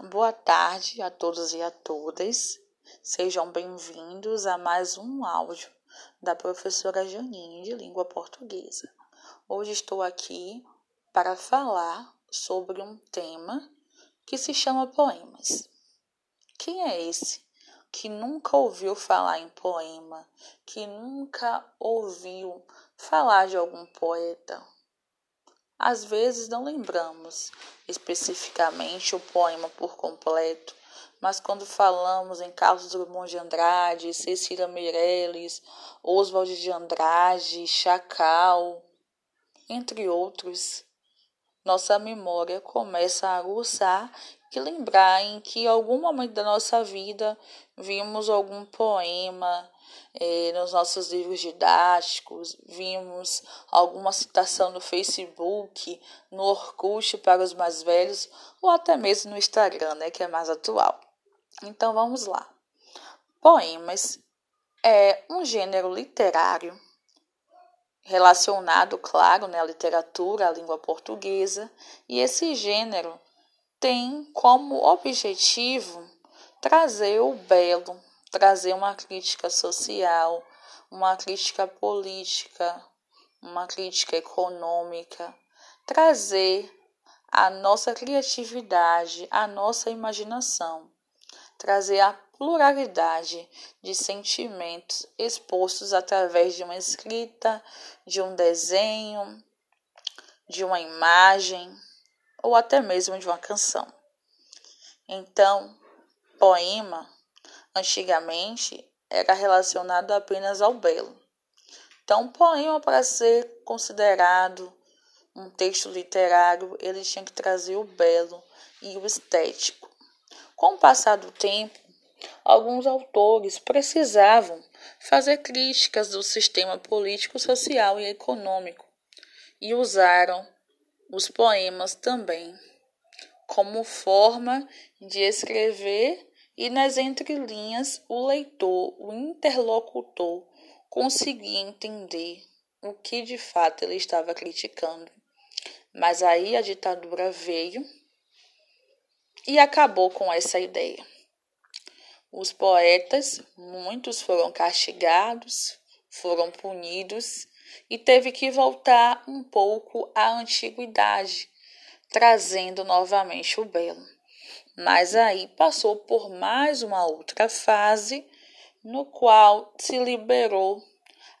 Boa tarde a todos e a todas. Sejam bem-vindos a mais um áudio da professora Janine de língua portuguesa. Hoje estou aqui para falar sobre um tema que se chama poemas. Quem é esse que nunca ouviu falar em poema, que nunca ouviu falar de algum poeta? Às vezes não lembramos especificamente o poema por completo, mas quando falamos em Carlos Drummond de Andrade, Cecília Meirelles, Oswald de Andrade, Chacal, entre outros, nossa memória começa a aguçar e lembrar em que algum momento da nossa vida vimos algum poema eh, nos nossos livros didáticos, vimos alguma citação no Facebook, no Orkut para os mais velhos ou até mesmo no Instagram, né, que é mais atual. Então vamos lá. Poemas é um gênero literário relacionado, claro, né, à literatura, à língua portuguesa, e esse gênero tem como objetivo trazer o belo, trazer uma crítica social, uma crítica política, uma crítica econômica, trazer a nossa criatividade, a nossa imaginação, trazer a pluralidade de sentimentos expostos através de uma escrita, de um desenho, de uma imagem ou até mesmo de uma canção. Então, poema, antigamente, era relacionado apenas ao belo. Então, poema, para ser considerado um texto literário, ele tinha que trazer o belo e o estético. Com o passar do tempo, alguns autores precisavam fazer críticas do sistema político, social e econômico e usaram os poemas também como forma de escrever e nas entrelinhas o leitor, o interlocutor, conseguia entender o que de fato ele estava criticando. Mas aí a ditadura veio e acabou com essa ideia. Os poetas, muitos foram castigados, foram punidos e teve que voltar um pouco à antiguidade, trazendo novamente o belo. Mas aí passou por mais uma outra fase no qual se liberou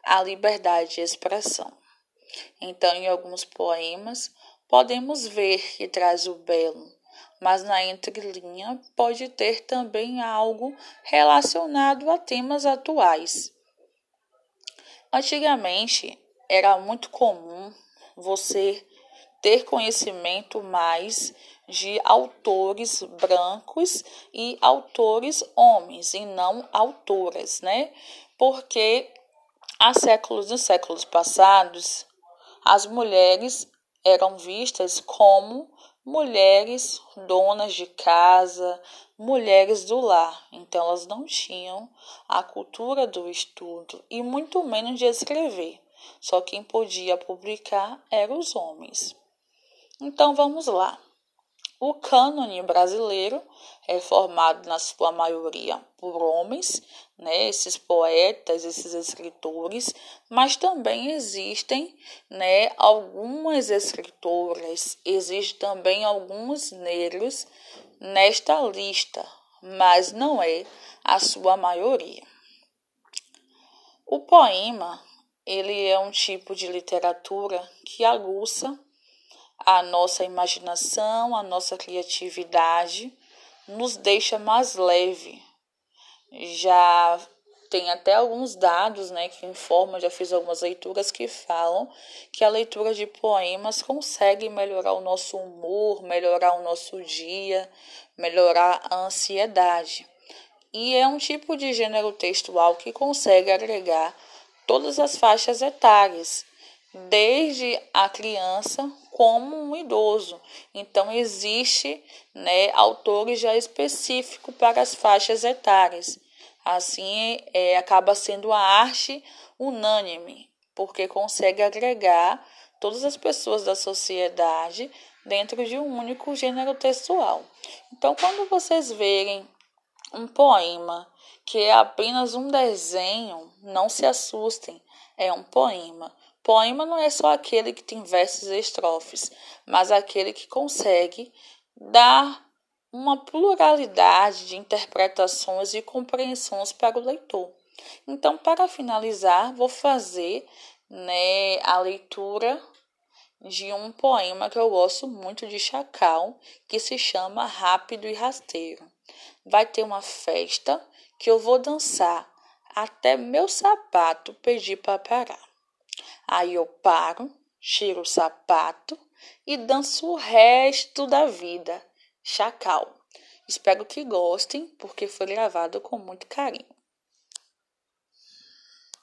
a liberdade de expressão. Então, em alguns poemas, podemos ver que traz o belo, mas na entrelinha pode ter também algo relacionado a temas atuais. Antigamente era muito comum você ter conhecimento mais de autores brancos e autores homens e não autoras, né? Porque há séculos e séculos passados as mulheres eram vistas como mulheres donas de casa, mulheres do lar. Então elas não tinham a cultura do estudo e muito menos de escrever. Só quem podia publicar eram os homens. Então vamos lá. O cânone brasileiro é formado na sua maioria por homens, né, esses poetas, esses escritores, mas também existem, né, algumas escritoras, existem também alguns negros nesta lista, mas não é a sua maioria. O poema, ele é um tipo de literatura que aguça a nossa imaginação, a nossa criatividade, nos deixa mais leve. Já tem até alguns dados, né, que informam, já fiz algumas leituras que falam que a leitura de poemas consegue melhorar o nosso humor, melhorar o nosso dia, melhorar a ansiedade. E é um tipo de gênero textual que consegue agregar todas as faixas etárias, desde a criança como um idoso. Então existe, né, autores já específicos para as faixas etárias. Assim, é, acaba sendo a arte unânime, porque consegue agregar todas as pessoas da sociedade dentro de um único gênero textual. Então, quando vocês verem um poema que é apenas um desenho, não se assustem, é um poema. Poema não é só aquele que tem versos e estrofes, mas aquele que consegue dar uma pluralidade de interpretações e compreensões para o leitor. Então, para finalizar, vou fazer né, a leitura de um poema que eu gosto muito de Chacal, que se chama Rápido e Rasteiro. Vai ter uma festa que eu vou dançar até meu sapato pedir para parar. Aí eu paro, tiro o sapato e danço o resto da vida. Chacal. Espero que gostem, porque foi gravado com muito carinho.